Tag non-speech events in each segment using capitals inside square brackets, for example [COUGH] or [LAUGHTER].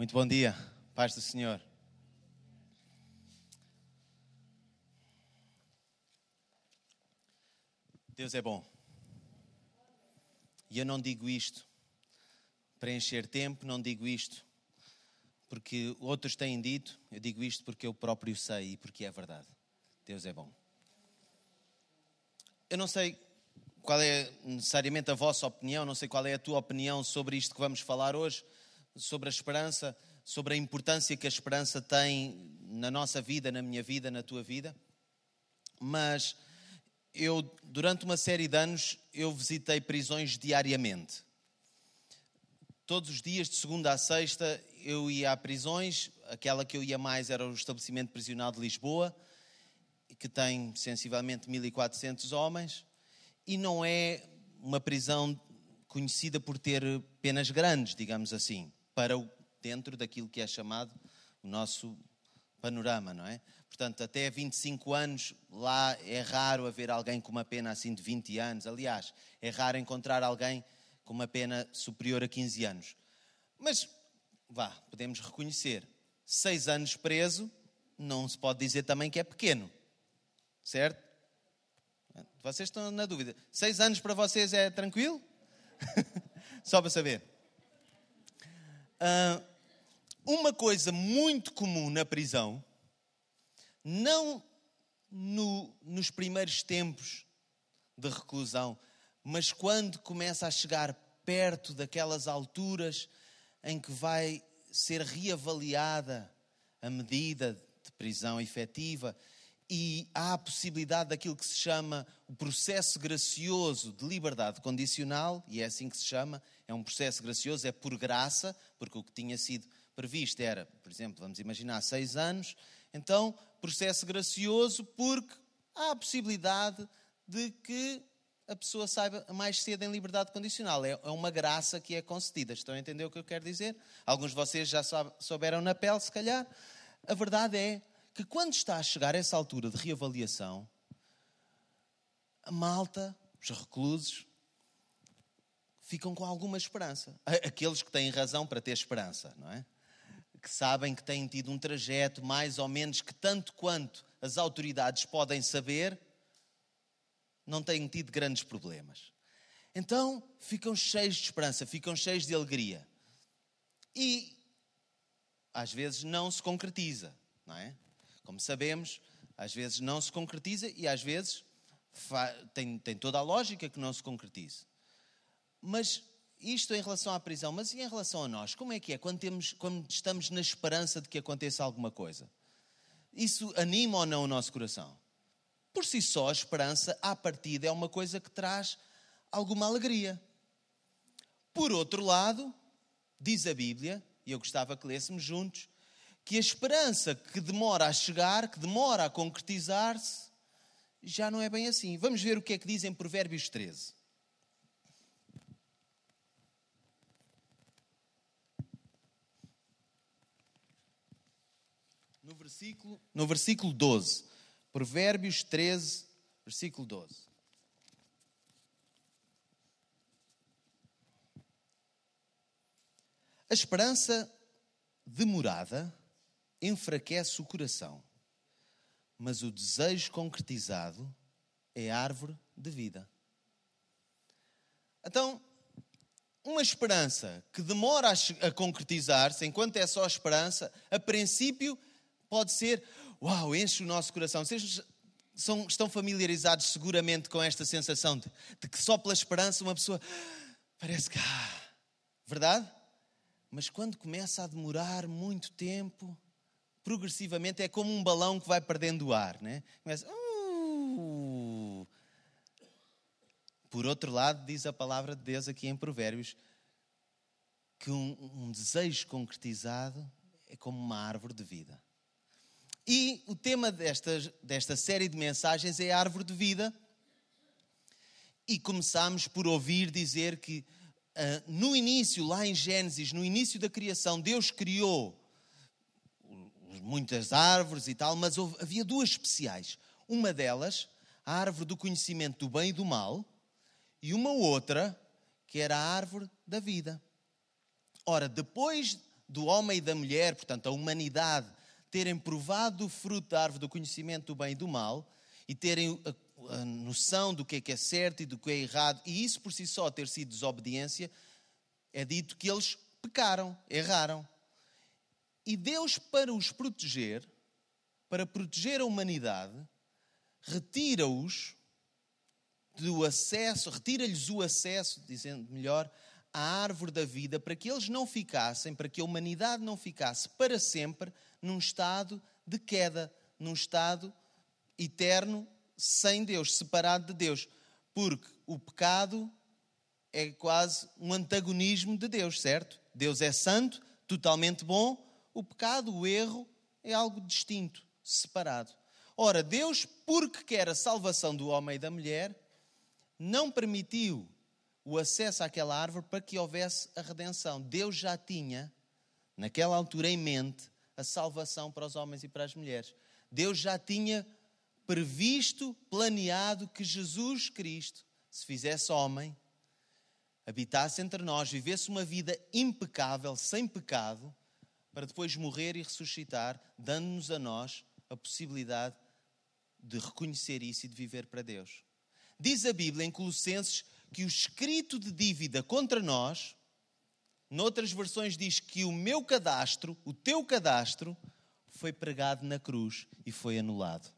Muito bom dia, paz do Senhor. Deus é bom. E eu não digo isto para encher tempo, não digo isto porque outros têm dito, eu digo isto porque eu próprio sei e porque é verdade. Deus é bom. Eu não sei qual é necessariamente a vossa opinião, não sei qual é a tua opinião sobre isto que vamos falar hoje, sobre a esperança, sobre a importância que a esperança tem na nossa vida, na minha vida, na tua vida. Mas eu, durante uma série de anos, eu visitei prisões diariamente. Todos os dias, de segunda a sexta, eu ia a prisões. Aquela que eu ia mais era o estabelecimento prisional de Lisboa, que tem sensivelmente 1.400 homens. E não é uma prisão conhecida por ter penas grandes, digamos assim, para o, dentro daquilo que é chamado o nosso panorama, não é? Portanto, até 25 anos, lá é raro haver alguém com uma pena assim de 20 anos. Aliás, é raro encontrar alguém com uma pena superior a 15 anos. Mas, vá, podemos reconhecer, seis anos preso, não se pode dizer também que é pequeno. Certo? Vocês estão na dúvida. Seis anos para vocês é tranquilo? [LAUGHS] Só para saber. Uh, uma coisa muito comum na prisão não no, nos primeiros tempos de reclusão, mas quando começa a chegar perto daquelas alturas em que vai ser reavaliada a medida de prisão efetiva e há a possibilidade daquilo que se chama o processo gracioso de liberdade condicional, e é assim que se chama, é um processo gracioso, é por graça, porque o que tinha sido previsto era, por exemplo, vamos imaginar, seis anos, então, processo gracioso, porque há a possibilidade de que a pessoa saiba mais cedo em liberdade condicional. É, é uma graça que é concedida. Estão a entender o que eu quero dizer? Alguns de vocês já souberam na pele, se calhar. A verdade é que quando está a chegar essa altura de reavaliação, a malta, os reclusos, ficam com alguma esperança. Aqueles que têm razão para ter esperança, não é? que sabem que têm tido um trajeto mais ou menos que, tanto quanto as autoridades podem saber, não têm tido grandes problemas. Então ficam cheios de esperança, ficam cheios de alegria. E às vezes não se concretiza, não é? Como sabemos, às vezes não se concretiza e às vezes tem, tem toda a lógica que não se concretize. Mas isto em relação à prisão, mas e em relação a nós? Como é que é quando, temos, quando estamos na esperança de que aconteça alguma coisa? Isso anima ou não o nosso coração? Por si só, a esperança, à partida, é uma coisa que traz alguma alegria. Por outro lado, diz a Bíblia, e eu gostava que lêssemos juntos, que a esperança que demora a chegar, que demora a concretizar-se, já não é bem assim. Vamos ver o que é que diz em Provérbios 13. no versículo, no versículo 12. Provérbios 13, versículo 12. A esperança demorada enfraquece o coração, mas o desejo concretizado é árvore de vida. Então, uma esperança que demora a, concretizar-se, enquanto é só esperança, a princípio pode ser, uau, enche o nosso coração. Vocês são, estão familiarizados seguramente com esta sensação de, de que só pela esperança uma pessoa parece que. Ah, verdade? Mas quando começa a demorar muito tempo, progressivamente é como um balão que vai perdendo o ar, né? Começa. Uh. Por outro lado, diz a palavra de Deus aqui em Provérbios que um, um desejo concretizado é como uma árvore de vida. E o tema desta, desta série de mensagens é a árvore de vida. E começamos por ouvir dizer que uh, no início, lá em Gênesis, no início da criação, Deus criou muitas árvores e tal, mas houve, havia duas especiais. Uma delas, a árvore do conhecimento do bem e do mal, e uma outra, que era a árvore da vida. Ora, depois do homem e da mulher, portanto, a humanidade, terem provado o fruto da árvore do conhecimento do bem e do mal e terem a, a noção do que é que é certo e do que é errado, e isso por si só ter sido desobediência, é dito que eles pecaram, erraram. E Deus, para os proteger, para proteger a humanidade, retira-os do acesso, retira-lhes o acesso, dizendo melhor, à árvore da vida, para que eles não ficassem, para que a humanidade não ficasse para sempre num estado de queda, num estado eterno sem Deus, separado de Deus. Porque o pecado é quase um antagonismo de Deus, certo? Deus é santo, totalmente bom, o pecado, o erro, é algo distinto, separado. Ora, Deus, porque quer a salvação do homem e da mulher, não permitiu o acesso àquela árvore para que houvesse a redenção. Deus já tinha, naquela altura, em mente a salvação para os homens e para as mulheres. Deus já tinha previsto, planeado que Jesus Cristo se fizesse homem, habitasse entre nós, vivesse uma vida impecável, sem pecado, para depois morrer e ressuscitar, dando-nos a nós a possibilidade de reconhecer isso e de viver para Deus. Diz a Bíblia em Colossenses que o escrito de dívida contra nós, noutras versões diz que o meu cadastro, o teu cadastro, foi pregado na cruz e foi anulado.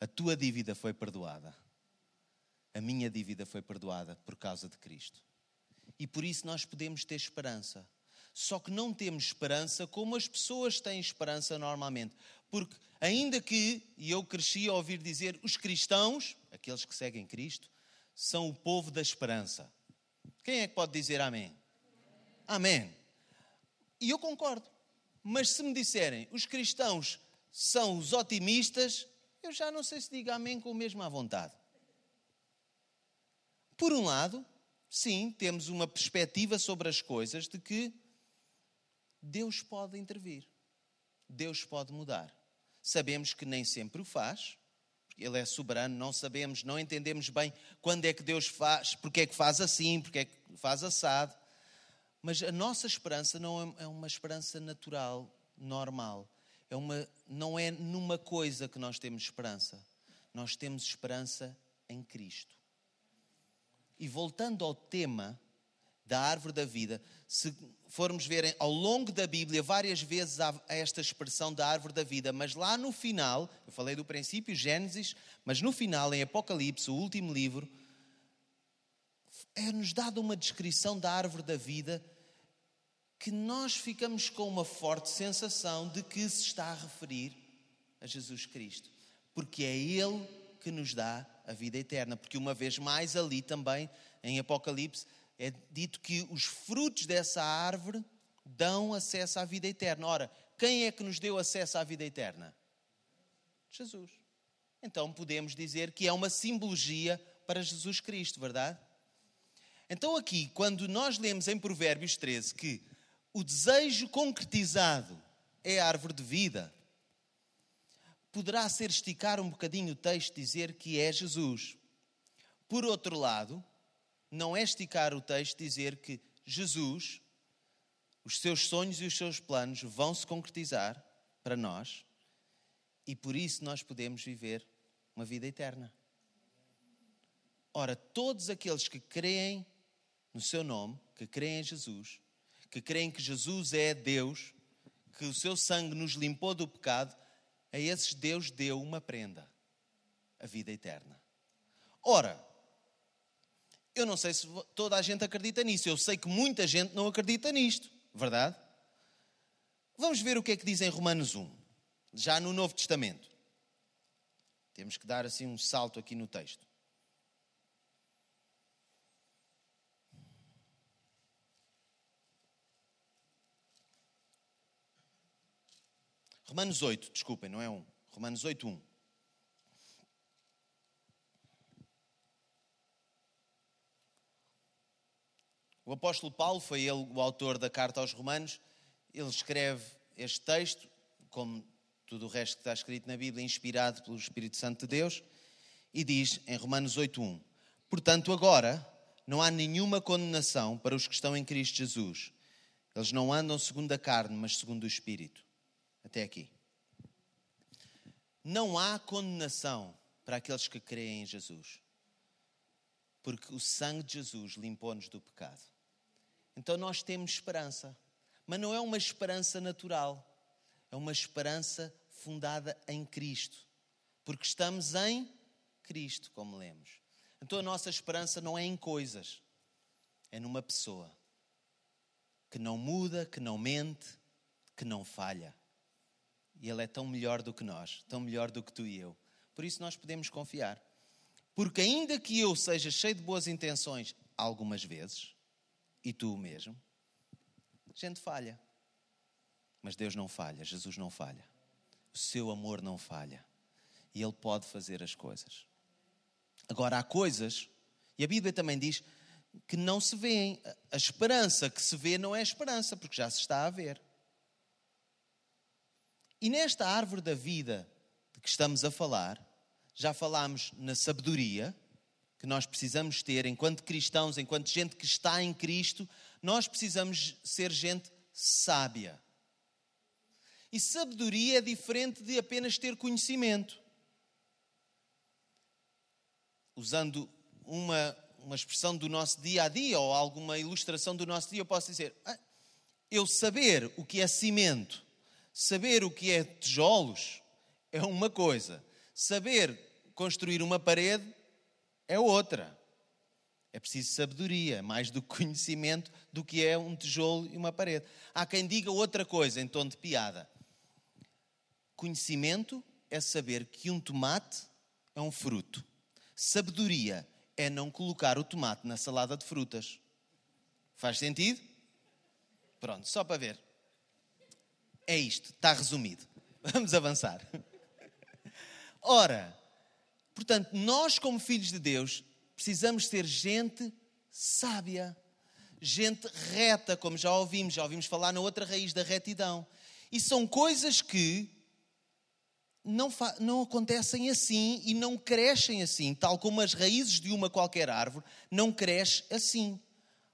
A tua dívida foi perdoada. A minha dívida foi perdoada por causa de Cristo. E por isso nós podemos ter esperança. Só que não temos esperança como as pessoas têm esperança normalmente. Porque, ainda que, e eu cresci a ouvir dizer, os cristãos, aqueles que seguem Cristo, são o povo da esperança. Quem é que pode dizer amém? Amém. E eu concordo. Mas se me disserem, os cristãos são os otimistas, eu já não sei se digo amém com o mesmo à vontade. Por um lado, sim, temos uma perspectiva sobre as coisas de que Deus pode intervir, Deus pode mudar. Sabemos que nem sempre o faz, ele é soberano, não sabemos, não entendemos bem quando é que Deus faz, porque é que faz assim, porque é que faz assado. Mas a nossa esperança não é, é uma esperança natural, normal. É uma, não é numa coisa que nós temos esperança. Nós temos esperança em Cristo. E voltando ao tema da árvore da vida, se formos verem ao longo da Bíblia, várias vezes há esta expressão da árvore da vida, mas lá no final, eu falei do princípio, Gênesis, mas no final, em Apocalipse, o último livro, é-nos dada uma descrição da árvore da vida que nós ficamos com uma forte sensação de que se está a referir a Jesus Cristo, porque é Ele que nos dá a vida eterna, porque uma vez mais ali também, em Apocalipse, é dito que os frutos dessa árvore dão acesso à vida eterna. Ora, quem é que nos deu acesso à vida eterna? Jesus. Então podemos dizer que é uma simbologia para Jesus Cristo, verdade? Então, aqui, quando nós lemos em Provérbios 13 que o desejo concretizado é a árvore de vida, poderá ser esticar um bocadinho o texto dizer que é Jesus. Por outro lado, não é esticar o texto dizer que Jesus, os seus sonhos e os seus planos vão se concretizar para nós e por isso nós podemos viver uma vida eterna. Ora, todos aqueles que creem no seu nome, que creem em Jesus, que creem que Jesus é Deus, que o seu sangue nos limpou do pecado, a esses Deus deu uma prenda, a vida eterna. Ora, eu não sei se toda a gente acredita nisso. Eu sei que muita gente não acredita nisto, verdade? Vamos ver o que é que diz em Romanos 1, já no Novo Testamento. Temos que dar assim um salto aqui no texto. Romanos 8, desculpem, não é 1. Romanos 8, 1. O apóstolo Paulo foi ele o autor da carta aos Romanos. Ele escreve este texto, como tudo o resto que está escrito na Bíblia, inspirado pelo Espírito Santo de Deus, e diz em Romanos 8:1: Portanto, agora não há nenhuma condenação para os que estão em Cristo Jesus. Eles não andam segundo a carne, mas segundo o Espírito. Até aqui. Não há condenação para aqueles que creem em Jesus, porque o sangue de Jesus limpou-nos do pecado. Então nós temos esperança, mas não é uma esperança natural, é uma esperança fundada em Cristo, porque estamos em Cristo, como lemos. Então a nossa esperança não é em coisas, é numa pessoa que não muda, que não mente, que não falha. E Ele é tão melhor do que nós, tão melhor do que tu e eu. Por isso nós podemos confiar. Porque ainda que eu seja cheio de boas intenções algumas vezes, e tu mesmo, a gente falha. Mas Deus não falha, Jesus não falha. O seu amor não falha. E Ele pode fazer as coisas. Agora, há coisas, e a Bíblia também diz que não se vêem. A esperança que se vê não é esperança, porque já se está a ver. E nesta árvore da vida de que estamos a falar, já falámos na sabedoria que nós precisamos ter enquanto cristãos, enquanto gente que está em Cristo, nós precisamos ser gente sábia. E sabedoria é diferente de apenas ter conhecimento. Usando uma, uma expressão do nosso dia a dia ou alguma ilustração do nosso dia, eu posso dizer: ah, eu saber o que é cimento, saber o que é tijolos, é uma coisa. Saber construir uma parede é outra. É preciso sabedoria, mais do que conhecimento do que é um tijolo e uma parede. Há quem diga outra coisa em tom de piada. Conhecimento é saber que um tomate é um fruto. Sabedoria é não colocar o tomate na salada de frutas. Faz sentido? Pronto, só para ver. É isto, está resumido. [LAUGHS] Vamos avançar. Ora, portanto, nós, como filhos de Deus, precisamos ser gente sábia, gente reta, como já ouvimos, já ouvimos falar na outra raiz da retidão. E são coisas que não, não acontecem assim e não crescem assim, tal como as raízes de uma qualquer árvore não cresce assim.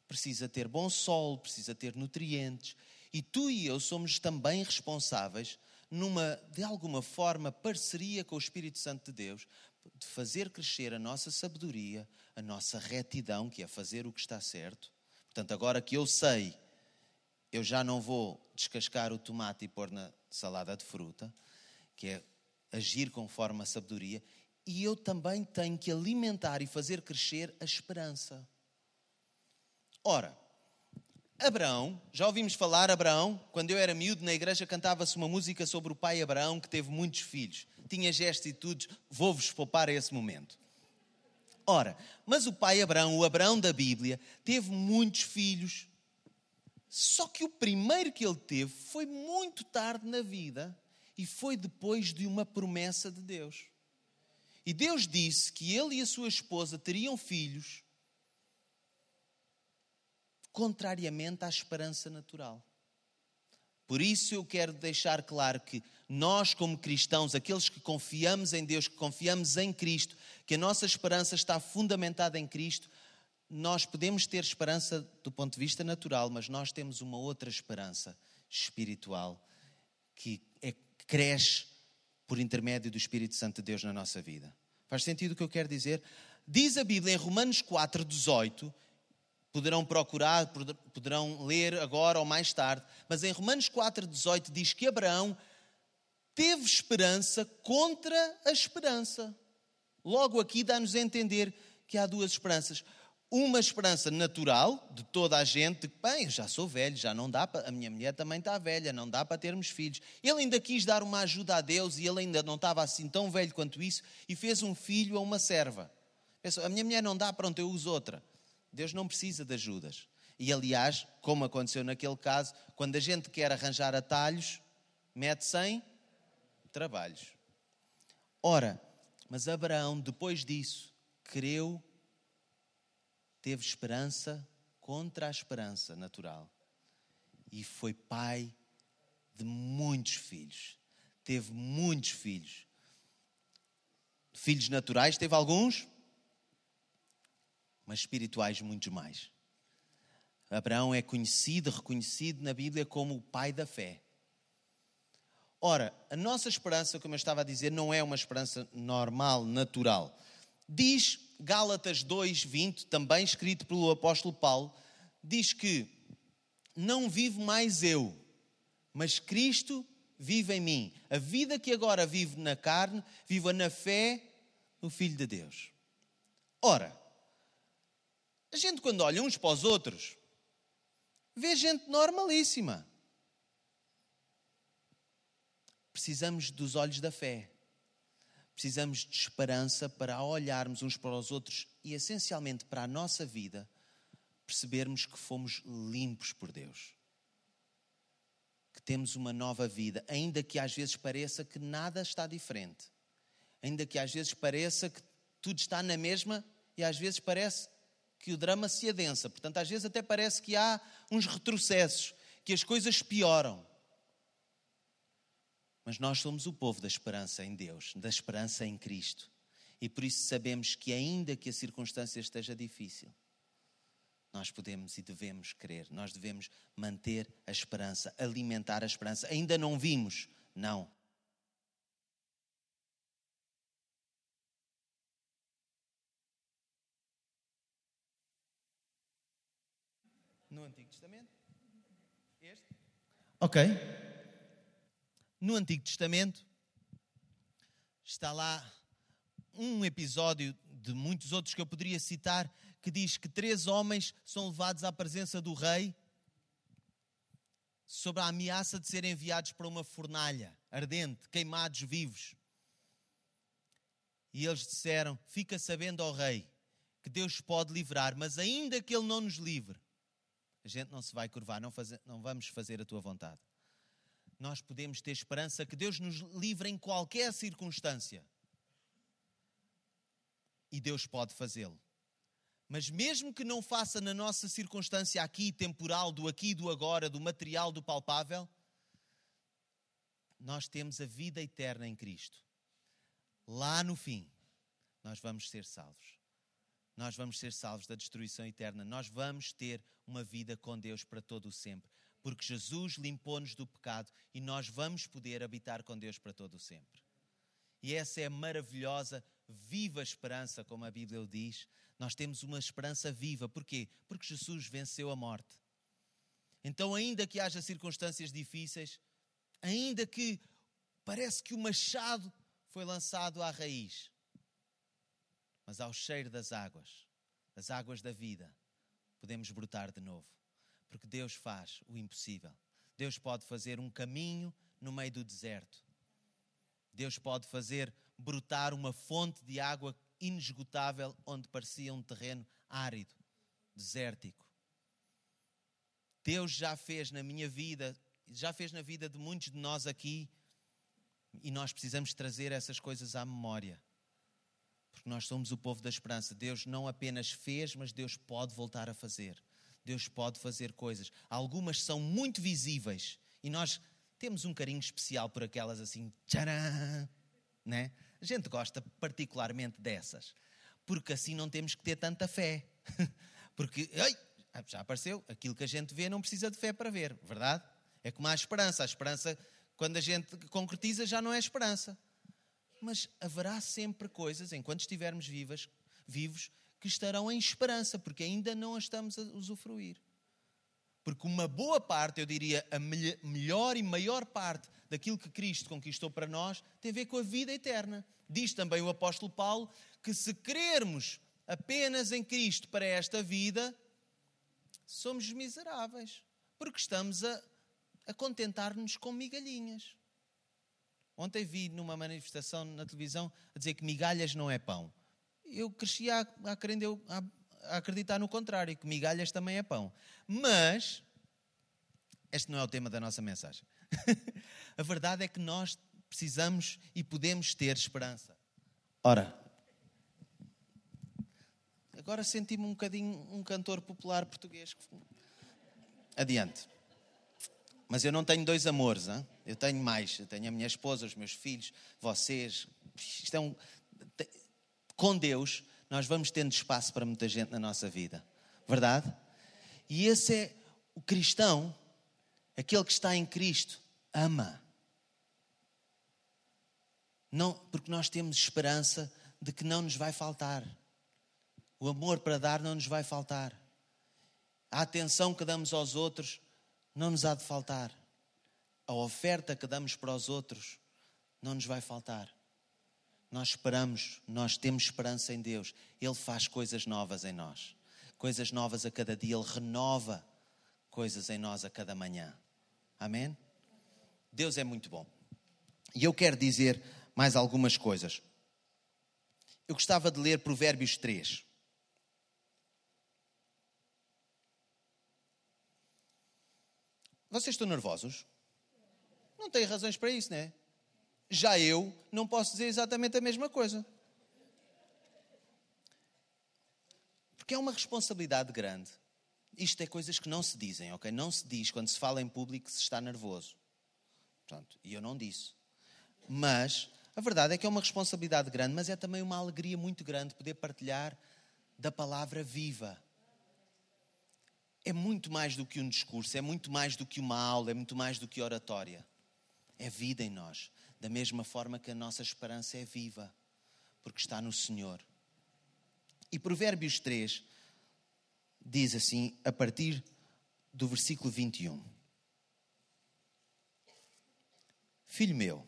Precisa ter bom sol, precisa ter nutrientes. E tu e eu somos também responsáveis, numa, de alguma forma, parceria com o Espírito Santo de Deus, de fazer crescer a nossa sabedoria, a nossa retidão, que é fazer o que está certo. Portanto, agora que eu sei, eu já não vou descascar o tomate e pôr na salada de fruta, que é agir conforme a sabedoria, e eu também tenho que alimentar e fazer crescer a esperança. Ora, Abraão, já ouvimos falar, Abraão, quando eu era miúdo na igreja cantava-se uma música sobre o pai Abraão que teve muitos filhos. Tinha gestos e tudo, vou-vos poupar a esse momento. Ora, mas o pai Abraão, o Abraão da Bíblia, teve muitos filhos. Só que o primeiro que ele teve foi muito tarde na vida e foi depois de uma promessa de Deus. E Deus disse que ele e a sua esposa teriam filhos contrariamente à esperança natural. Por isso eu quero deixar claro que nós, como cristãos, aqueles que confiamos em Deus, que confiamos em Cristo, que a nossa esperança está fundamentada em Cristo, nós podemos ter esperança do ponto de vista natural, mas nós temos uma outra esperança espiritual que é, cresce por intermédio do Espírito Santo de Deus na nossa vida. Faz sentido o que eu quero dizer? Diz a Bíblia em Romanos 4, 18 poderão procurar, poderão ler agora ou mais tarde, mas em Romanos 4,18 diz que Abraão teve esperança contra a esperança. Logo aqui dá-nos a entender que há duas esperanças. Uma esperança natural de toda a gente, de bem, já sou velho, já não dá para, a minha mulher também está velha, não dá para termos filhos. Ele ainda quis dar uma ajuda a Deus e ele ainda não estava assim tão velho quanto isso e fez um filho a uma serva. Pensou, a minha mulher não dá, pronto, eu uso outra. Deus não precisa de ajudas. E aliás, como aconteceu naquele caso, quando a gente quer arranjar atalhos, mete-se em trabalhos. Ora, mas Abraão, depois disso, creu, teve esperança contra a esperança natural e foi pai de muitos filhos. Teve muitos filhos. Filhos naturais, teve alguns? mas espirituais muitos mais. Abraão é conhecido, reconhecido na Bíblia como o pai da fé. Ora, a nossa esperança, como eu estava a dizer, não é uma esperança normal, natural. Diz Gálatas 2:20, também escrito pelo apóstolo Paulo, diz que não vivo mais eu, mas Cristo vive em mim. A vida que agora vivo na carne, vivo na fé no Filho de Deus. Ora, a gente quando olha uns para os outros, vê gente normalíssima. Precisamos dos olhos da fé. Precisamos de esperança para olharmos uns para os outros e, essencialmente, para a nossa vida, percebermos que fomos limpos por Deus. Que temos uma nova vida, ainda que às vezes pareça que nada está diferente. Ainda que às vezes pareça que tudo está na mesma e às vezes parece que o drama se adensa. Portanto, às vezes até parece que há uns retrocessos, que as coisas pioram. Mas nós somos o povo da esperança em Deus, da esperança em Cristo. E por isso sabemos que, ainda que a circunstância esteja difícil, nós podemos e devemos crer, nós devemos manter a esperança, alimentar a esperança. Ainda não vimos? Não. No Antigo Testamento? Este? Ok. No Antigo Testamento está lá um episódio de muitos outros que eu poderia citar que diz que três homens são levados à presença do rei sobre a ameaça de serem enviados para uma fornalha ardente, queimados vivos. E eles disseram: Fica sabendo ao rei que Deus pode livrar, mas ainda que ele não nos livre, a gente não se vai curvar, não, fazer, não vamos fazer a tua vontade nós podemos ter esperança que Deus nos livre em qualquer circunstância. E Deus pode fazê-lo. Mas mesmo que não faça na nossa circunstância aqui, temporal, do aqui, do agora, do material, do palpável, nós temos a vida eterna em Cristo. Lá no fim, nós vamos ser salvos. Nós vamos ser salvos da destruição eterna. Nós vamos ter uma vida com Deus para todo o sempre porque Jesus limpou-nos do pecado e nós vamos poder habitar com Deus para todo o sempre. E essa é a maravilhosa, viva esperança, como a Bíblia diz. Nós temos uma esperança viva. Porquê? Porque Jesus venceu a morte. Então, ainda que haja circunstâncias difíceis, ainda que parece que o machado foi lançado à raiz, mas ao cheiro das águas, das águas da vida, podemos brotar de novo porque Deus faz o impossível. Deus pode fazer um caminho no meio do deserto. Deus pode fazer brotar uma fonte de água inesgotável onde parecia um terreno árido, desértico. Deus já fez na minha vida, já fez na vida de muitos de nós aqui, e nós precisamos trazer essas coisas à memória. Porque nós somos o povo da esperança. Deus não apenas fez, mas Deus pode voltar a fazer. Deus pode fazer coisas. Algumas são muito visíveis e nós temos um carinho especial por aquelas assim, tcharam, né? A gente gosta particularmente dessas, porque assim não temos que ter tanta fé. [LAUGHS] Porque, ai, já apareceu, aquilo que a gente vê não precisa de fé para ver, verdade? É como a esperança. A esperança, quando a gente concretiza, já não é esperança. Mas haverá sempre coisas, enquanto estivermos vivas, vivos, que estarão em esperança, porque ainda não a estamos a usufruir. Porque uma boa parte, eu diria, a melhor e maior parte daquilo que Cristo conquistou para nós tem a ver com a vida eterna. Diz também o apóstolo Paulo que se crermos apenas em Cristo para esta vida, somos miseráveis, porque estamos a, a contentar-nos com migalhinhas. Ontem vi numa manifestação na televisão a dizer que migalhas não é pão eu cresci a, a, a, acreditar no contrário, que migalhas também é pão. Mas, este não é o tema da nossa mensagem. [LAUGHS] a verdade é que nós precisamos e podemos ter esperança. Ora, agora senti-me um bocadinho um cantor popular português. Adiante. Mas eu não tenho dois amores, hein? eu tenho mais. Eu tenho a minha esposa, os meus filhos, vocês. Isto é um, com Deus, nós vamos tendo espaço para muita gente na nossa vida. Verdade? E esse é o cristão, aquele que está em Cristo, ama. Não, porque nós temos esperança de que não nos vai faltar. O amor para dar não nos vai faltar. A atenção que damos aos outros não nos há de faltar. A oferta que damos para os outros não nos vai faltar. Nós esperamos, nós temos esperança em Deus. Ele faz coisas novas em nós. Coisas novas a cada dia. Ele renova coisas em nós a cada manhã. Amém? Deus é muito bom. E eu quero dizer mais algumas coisas. Eu gostava de ler Provérbios 3. Vocês estão nervosos? Não têm razões para isso, não é? Já eu não posso dizer exatamente a mesma coisa. Porque é uma responsabilidade grande. Isto é coisas que não se dizem, ok? Não se diz quando se fala em público que se está nervoso. Portanto, e eu não disse. Mas a verdade é que é uma responsabilidade grande, mas é também uma alegria muito grande poder partilhar da palavra viva. É muito mais do que um discurso, é muito mais do que uma aula, é muito mais do que oratória. É vida em nós da mesma forma que a nossa esperança é viva, porque está no Senhor. E Provérbios 3 diz assim, a partir do versículo 21. Filho meu,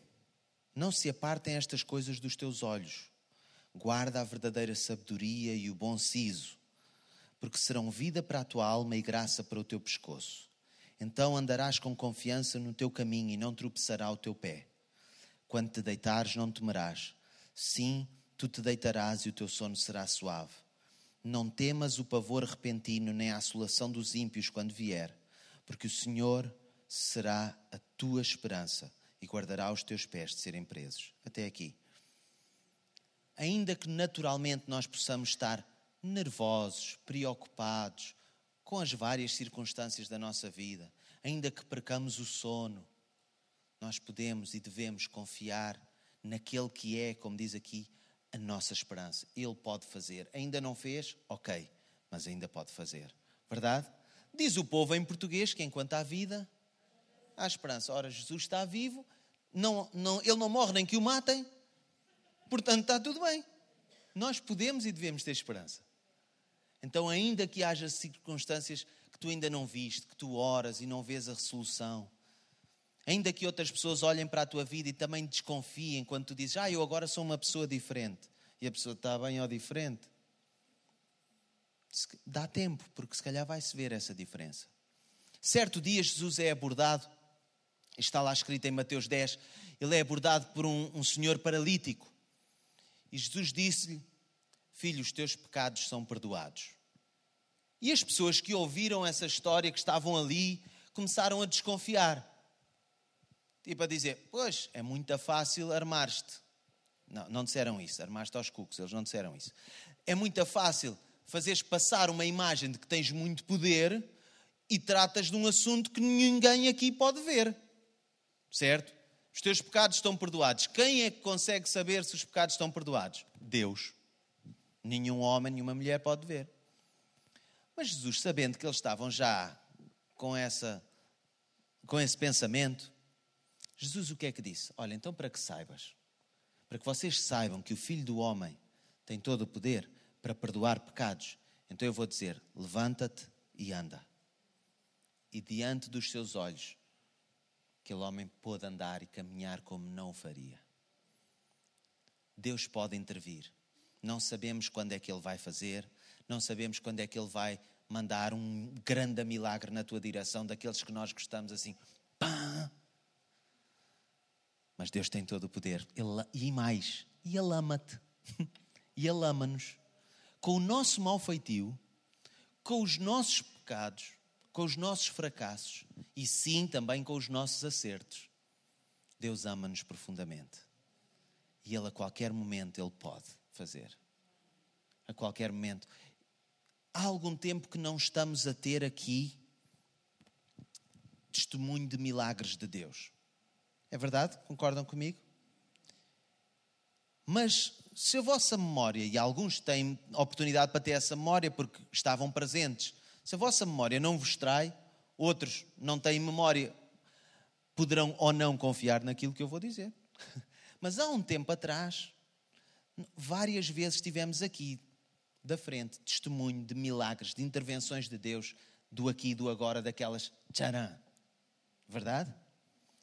não se apartem estas coisas dos teus olhos. Guarda a verdadeira sabedoria e o bom siso, porque serão vida para a tua alma e graça para o teu pescoço. Então andarás com confiança no teu caminho e não tropeçará o teu pé. Quando te deitares, não temerás. Sim, tu te deitarás e o teu sono será suave. Não temas o pavor repentino, nem a assolação dos ímpios quando vier, porque o Senhor será a tua esperança e guardará os teus pés de serem presos. Até aqui. Ainda que naturalmente nós possamos estar nervosos, preocupados com as várias circunstâncias da nossa vida, ainda que percamos o sono, nós podemos e devemos confiar naquele que é, como diz aqui, a nossa esperança. Ele pode fazer. Ainda não fez? Ok, mas ainda pode fazer. Verdade? Diz o povo em português que enquanto há vida, há esperança. Ora, Jesus está vivo, não, não, ele não morre nem que o matem, portanto está tudo bem. Nós podemos e devemos ter esperança. Então, ainda que haja circunstâncias que tu ainda não viste, que tu oras e não vês a resolução, Ainda que outras pessoas olhem para a tua vida e também desconfiem quando tu dizes, ah, eu agora sou uma pessoa diferente. E a pessoa está bem ou diferente. Dá tempo, porque se calhar vai-se ver essa diferença. Certo dia, Jesus é abordado, está lá escrito em Mateus 10, ele é abordado por um, um senhor paralítico. E Jesus disse-lhe: Filho, os teus pecados são perdoados. E as pessoas que ouviram essa história, que estavam ali, começaram a desconfiar. Tipo a dizer, pois, é muito fácil armar-te. Não, não disseram isso, armaste aos cucos, eles não disseram isso. É muito fácil fazeres passar uma imagem de que tens muito poder e tratas de um assunto que ninguém aqui pode ver. Certo? Os teus pecados estão perdoados. Quem é que consegue saber se os pecados estão perdoados? Deus. Nenhum homem, nenhuma mulher pode ver. Mas Jesus, sabendo que eles estavam já com, essa, com esse pensamento, Jesus o que é que disse? Olha, então para que saibas, para que vocês saibam que o Filho do Homem tem todo o poder para perdoar pecados, então eu vou dizer: levanta-te e anda. E diante dos seus olhos, aquele homem pôde andar e caminhar como não o faria. Deus pode intervir. Não sabemos quando é que Ele vai fazer, não sabemos quando é que Ele vai mandar um grande milagre na tua direção, daqueles que nós gostamos assim, pá, mas Deus tem todo o poder. Ele, e mais, e Ele ama-te. [LAUGHS] e Ele ama-nos. Com o nosso mau feitio, com os nossos pecados, com os nossos fracassos e sim também com os nossos acertos. Deus ama-nos profundamente. E Ele a qualquer momento Ele pode fazer. A qualquer momento. Há algum tempo que não estamos a ter aqui testemunho de milagres de Deus. É verdade? Concordam comigo? Mas se a vossa memória, e alguns têm oportunidade para ter essa memória porque estavam presentes, Se a vossa memória não vos trai, outros não têm memória, poderão ou não confiar naquilo que eu vou dizer. [LAUGHS] Mas há um tempo atrás, várias vezes estivemos aqui, da frente, testemunho de milagres, de intervenções de Deus, do aqui e do agora, daquelas tcharam. Verdade?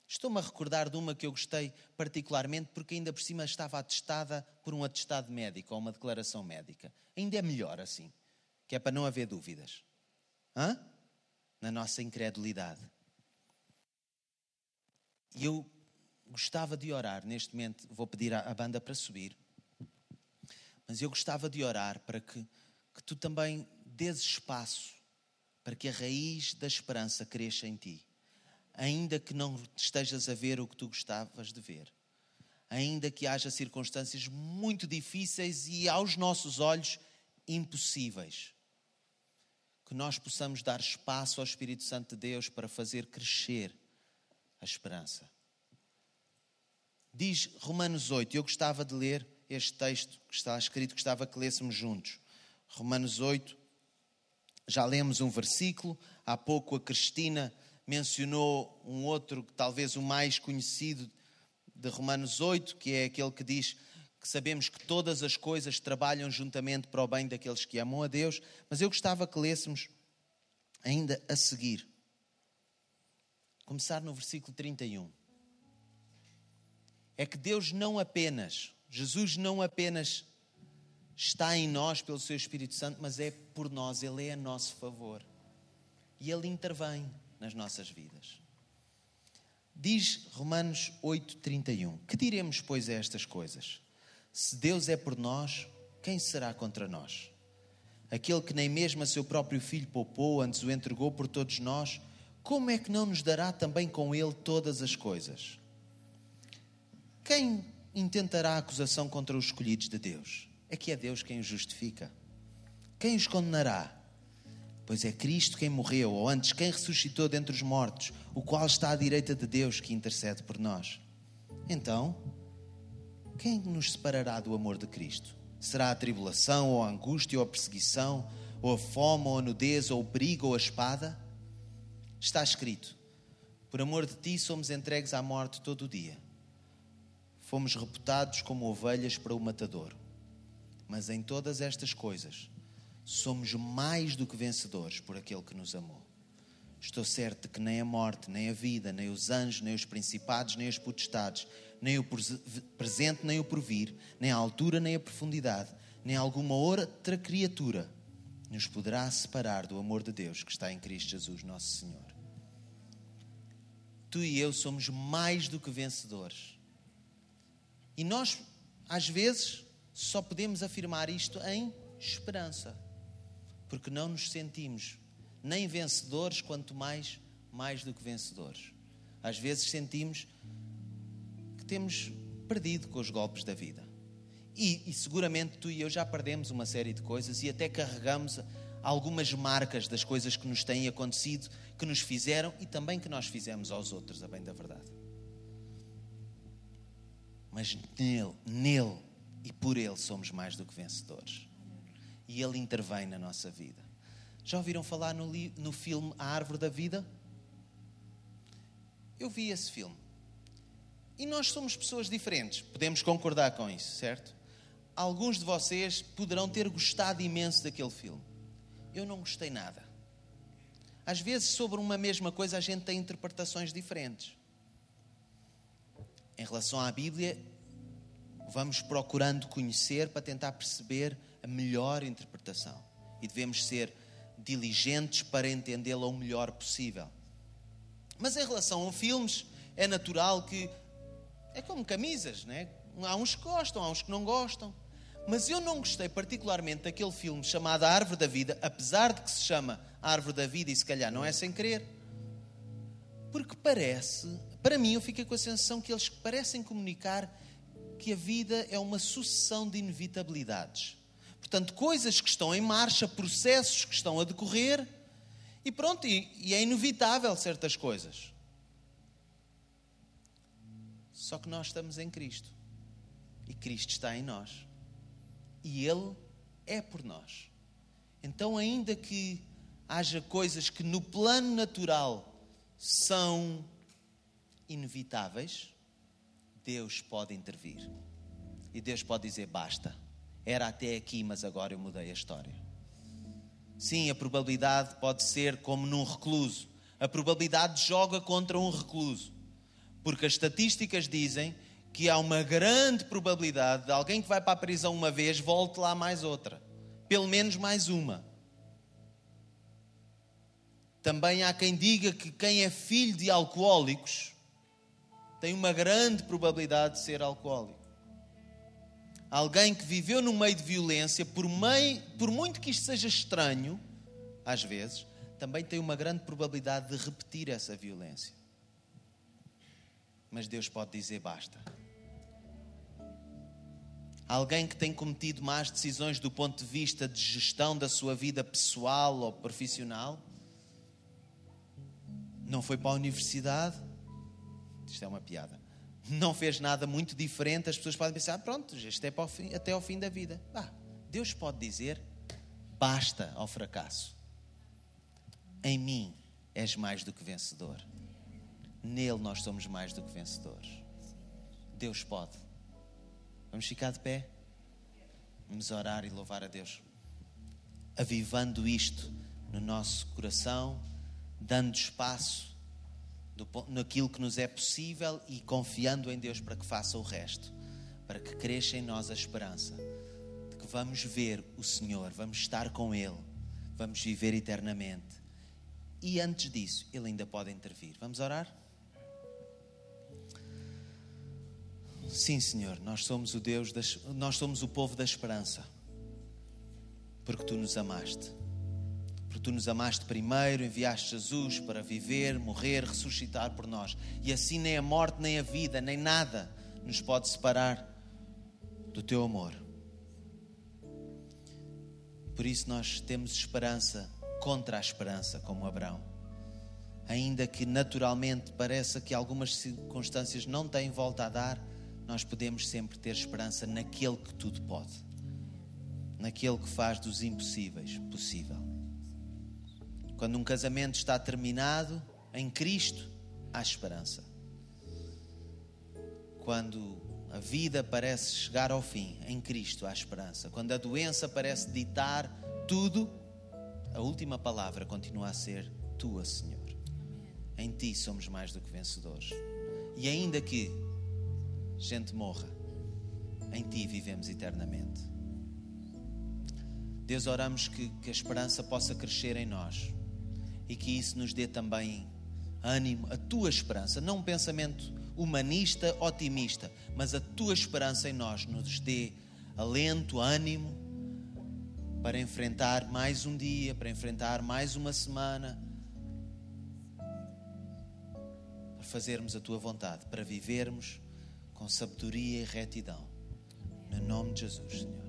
Estou-me a recordar de uma que eu gostei particularmente porque ainda por cima estava atestada por um atestado médico ou uma declaração médica. Ainda é melhor assim, que é para não haver dúvidas. Hã? Na nossa incredulidade. E eu gostava de orar, neste momento vou pedir à banda para subir, mas eu gostava de orar para que, que tu também dês espaço para que a raiz da esperança cresça em ti ainda que não estejas a ver o que tu gostavas de ver, ainda que haja circunstâncias muito difíceis e aos nossos olhos impossíveis, que nós possamos dar espaço ao Espírito Santo de Deus para fazer crescer a esperança. Diz Romanos 8, eu gostava de ler este texto que está escrito, gostava que lêssemos juntos. Romanos 8, já lemos um versículo, há pouco a Cristina mencionou um outro, talvez o mais conhecido de Romanos 8, que é aquele que diz que sabemos que todas as coisas trabalham juntamente para o bem daqueles que amam a Deus, mas eu gostava que lêssemos ainda a seguir. Começar no versículo 31. É que Deus não apenas, Jesus não apenas está em nós pelo seu Espírito Santo, mas é por nós, Ele é a nosso favor. E Ele intervém nas nossas vidas. Diz Romanos 8:31: Que diremos pois a estas coisas? Se Deus é por nós, quem será contra nós? Aquele que nem mesmo a seu próprio filho poupou, antes o entregou por todos nós, como é que não nos dará também com ele todas as coisas? Quem intentará acusação contra os escolhidos de Deus? É que é Deus quem os justifica. Quem os condenará? Pois é Cristo quem morreu, ou antes quem ressuscitou dentre os mortos, o qual está à direita de Deus que intercede por nós. Então, quem nos separará do amor de Cristo? Será a tribulação, ou a angústia, ou a perseguição, ou a fome, ou a nudez, ou o perigo, ou a espada? Está escrito: Por amor de ti somos entregues à morte todo o dia. Fomos reputados como ovelhas para o matador. Mas em todas estas coisas, somos mais do que vencedores por aquele que nos amou. Estou certo de que nem a morte, nem a vida, nem os anjos, nem os principados, nem as potestades, nem o presente, nem o porvir, nem a altura, nem a profundidade, nem alguma outra criatura nos poderá separar do amor de Deus que está em Cristo Jesus, nosso Senhor. Tu e eu somos mais do que vencedores. E nós, às vezes, só podemos afirmar isto em esperança porque não nos sentimos nem vencedores, quanto mais, mais do que vencedores. Às vezes sentimos que temos perdido com os golpes da vida. E, e, seguramente tu e eu já perdemos uma série de coisas e até carregamos algumas marcas das coisas que nos têm acontecido, que nos fizeram e também que nós fizemos aos outros, a bem da verdade. Mas nele, nele e por ele somos mais do que vencedores e Ele intervém na nossa vida. Já ouviram falar no, no filme A Árvore da Vida? Eu vi esse filme. E nós somos pessoas diferentes, podemos concordar com isso, certo? Alguns de vocês poderão ter gostado imenso daquele filme. Eu não gostei nada. Às vezes, sobre uma mesma coisa, a gente tem interpretações diferentes. Em relação à Bíblia, vamos procurando conhecer para tentar perceber a melhor interpretação e devemos ser diligentes para entendê-la o melhor possível. Mas em relação a filmes, é natural que é como camisas, né? Há uns que gostam, há uns que não gostam. Mas eu não gostei particularmente daquele filme chamado A Árvore da Vida, apesar de que se chama A Árvore da Vida e se calhar não é sem querer. Porque parece, para mim, eu fiquei com a sensação que eles parecem comunicar que a vida é uma sucessão de inevitabilidades. Portanto, coisas que estão em marcha, processos que estão a decorrer, e pronto, e, e é inevitável certas coisas. Só que nós estamos em Cristo. E Cristo está em nós. E Ele é por nós. Então, ainda que haja coisas que no plano natural são inevitáveis, Deus pode intervir. E Deus pode dizer: basta, era até aqui, mas agora eu mudei a história. Sim, a probabilidade pode ser como num recluso. A probabilidade joga contra um recluso. Porque as estatísticas dizem que há uma grande probabilidade de alguém que vai para a prisão uma vez volte lá mais outra. Pelo menos mais uma. Também há quem diga que quem é filho de alcoólicos tem uma grande probabilidade de ser alcoólico. Alguém que viveu no meio de violência, por, meio, por muito que isto seja estranho, às vezes, também tem uma grande probabilidade de repetir essa violência. Mas Deus pode dizer basta. Alguém que tem cometido más decisões do ponto de vista de gestão da sua vida pessoal ou profissional, não foi para a universidade, isto é uma piada, não fez nada muito diferente, as pessoas podem pensar, ah, pronto, isto é fim, até ao fim da vida. Ah, Deus pode dizer, basta ao fracasso. Em mim és mais do que vencedor. Nele nós somos mais do que vencedores. Deus pode. Vamos ficar de pé? Vamos orar e louvar a Deus. Avivando isto no nosso coração, dando espaço naquilo que nos é possível e confiando em Deus para que faça o resto, para que cresça em nós a esperança de que vamos ver o Senhor, vamos estar com Ele, vamos viver eternamente. E antes disso, Ele ainda pode intervir. Vamos orar? Sim, Senhor, nós somos o Deus, das, nós somos o povo da esperança, porque Tu nos amaste porque tu nos amaste primeiro, enviaste Jesus para viver, morrer, ressuscitar por nós. E assim nem a morte, nem a vida, nem nada nos pode separar do teu amor. Por isso nós temos esperança contra a esperança, como Abraão. Ainda que naturalmente pareça que algumas circunstâncias não têm volta a dar, nós podemos sempre ter esperança naquele que tudo pode, naquele que faz dos impossíveis possível. Quando um casamento está terminado em Cristo, há esperança. Quando a vida parece chegar ao fim, em Cristo há esperança. Quando a doença parece ditar tudo, a última palavra continua a ser tua, Senhor. Em ti somos mais do que vencedores. E ainda que gente morra, em ti vivemos eternamente. Deus, oramos que, que a esperança possa crescer em nós e que isso nos dê também ânimo, a tua esperança, não um pensamento humanista, otimista, mas a tua esperança em nós nos dê alento, ânimo para enfrentar mais um dia, para enfrentar mais uma semana, para fazermos a tua vontade, para vivermos com sabedoria e retidão. No nome de Jesus, Senhor.